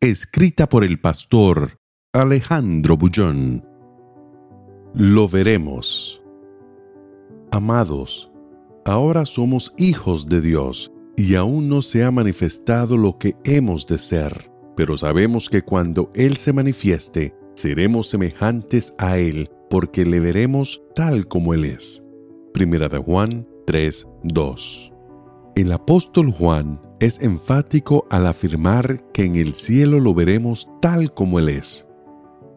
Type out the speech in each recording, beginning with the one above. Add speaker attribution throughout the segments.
Speaker 1: Escrita por el pastor Alejandro Bullón. Lo veremos. Amados, ahora somos hijos de Dios y aún no se ha manifestado lo que hemos de ser, pero sabemos que cuando Él se manifieste, seremos semejantes a Él porque le veremos tal como Él es. Primera de Juan 3, 2. El apóstol Juan es enfático al afirmar que en el cielo lo veremos tal como Él es.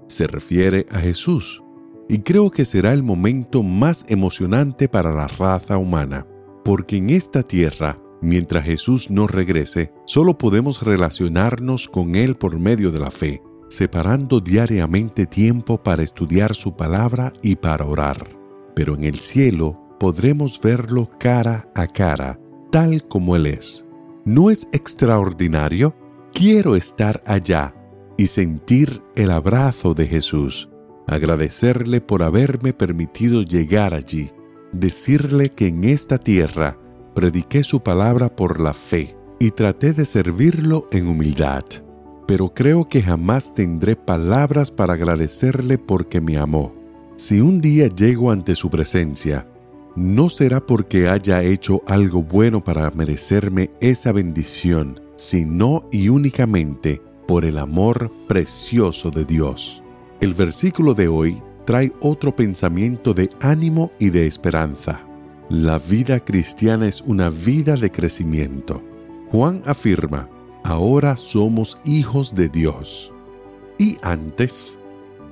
Speaker 1: Se refiere a Jesús, y creo que será el momento más emocionante para la raza humana, porque en esta tierra, mientras Jesús no regrese, solo podemos relacionarnos con Él por medio de la fe, separando diariamente tiempo para estudiar su palabra y para orar. Pero en el cielo podremos verlo cara a cara, tal como Él es. ¿No es extraordinario? Quiero estar allá y sentir el abrazo de Jesús, agradecerle por haberme permitido llegar allí, decirle que en esta tierra prediqué su palabra por la fe y traté de servirlo en humildad, pero creo que jamás tendré palabras para agradecerle porque me amó. Si un día llego ante su presencia, no será porque haya hecho algo bueno para merecerme esa bendición, sino y únicamente por el amor precioso de Dios. El versículo de hoy trae otro pensamiento de ánimo y de esperanza. La vida cristiana es una vida de crecimiento. Juan afirma, ahora somos hijos de Dios. Y antes,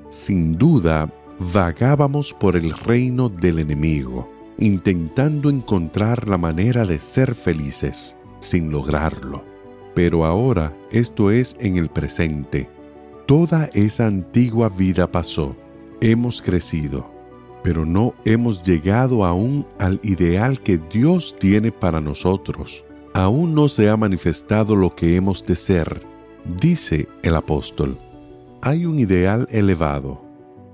Speaker 1: sin duda, vagábamos por el reino del enemigo intentando encontrar la manera de ser felices, sin lograrlo. Pero ahora esto es en el presente. Toda esa antigua vida pasó. Hemos crecido, pero no hemos llegado aún al ideal que Dios tiene para nosotros. Aún no se ha manifestado lo que hemos de ser, dice el apóstol. Hay un ideal elevado,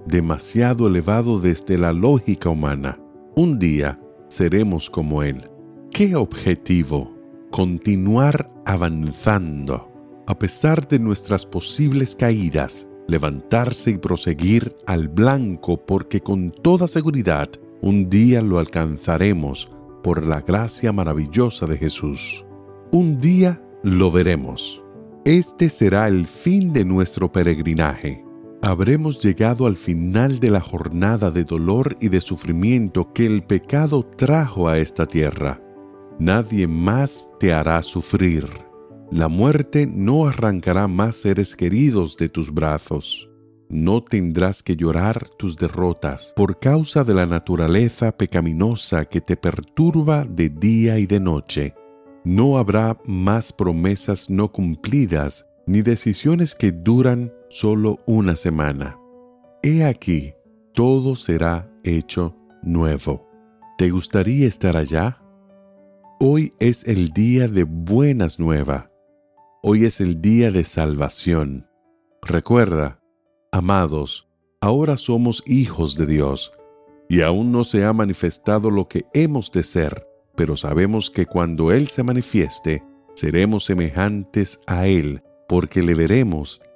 Speaker 1: demasiado elevado desde la lógica humana un día seremos como Él. ¿Qué objetivo? Continuar avanzando. A pesar de nuestras posibles caídas, levantarse y proseguir al blanco porque con toda seguridad un día lo alcanzaremos por la gracia maravillosa de Jesús. Un día lo veremos. Este será el fin de nuestro peregrinaje habremos llegado al final de la jornada de dolor y de sufrimiento que el pecado trajo a esta tierra. Nadie más te hará sufrir. La muerte no arrancará más seres queridos de tus brazos. No tendrás que llorar tus derrotas por causa de la naturaleza pecaminosa que te perturba de día y de noche. No habrá más promesas no cumplidas ni decisiones que duran solo una semana. He aquí, todo será hecho nuevo. ¿Te gustaría estar allá? Hoy es el día de buenas nuevas. Hoy es el día de salvación. Recuerda, amados, ahora somos hijos de Dios, y aún no se ha manifestado lo que hemos de ser, pero sabemos que cuando Él se manifieste, seremos semejantes a Él, porque le veremos